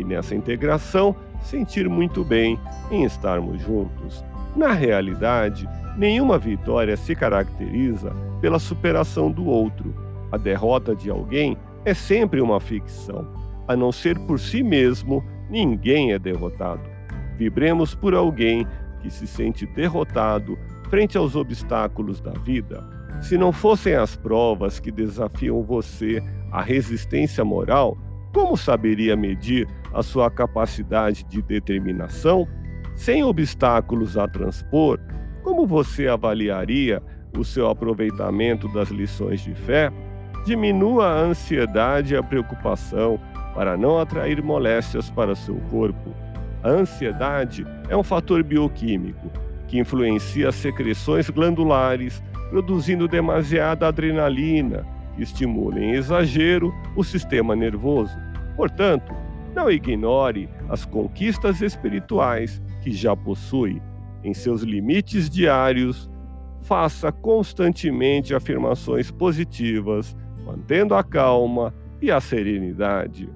e nessa integração sentir muito bem em estarmos juntos. Na realidade, nenhuma vitória se caracteriza pela superação do outro. A derrota de alguém é sempre uma ficção. A não ser por si mesmo, ninguém é derrotado. Vibremos por alguém que se sente derrotado frente aos obstáculos da vida. Se não fossem as provas que desafiam você à resistência moral, como saberia medir a sua capacidade de determinação? Sem obstáculos a transpor, como você avaliaria o seu aproveitamento das lições de fé? Diminua a ansiedade e a preocupação para não atrair moléstias para seu corpo. A ansiedade é um fator bioquímico que influencia as secreções glandulares produzindo demasiada adrenalina, que estimula em exagero o sistema nervoso. Portanto, não ignore as conquistas espirituais que já possui. Em seus limites diários, faça constantemente afirmações positivas, mantendo a calma e a serenidade.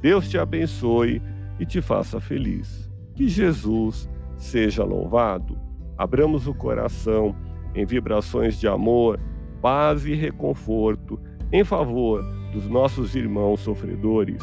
Deus te abençoe e te faça feliz. Que Jesus seja louvado. Abramos o coração em vibrações de amor, paz e reconforto em favor dos nossos irmãos sofredores,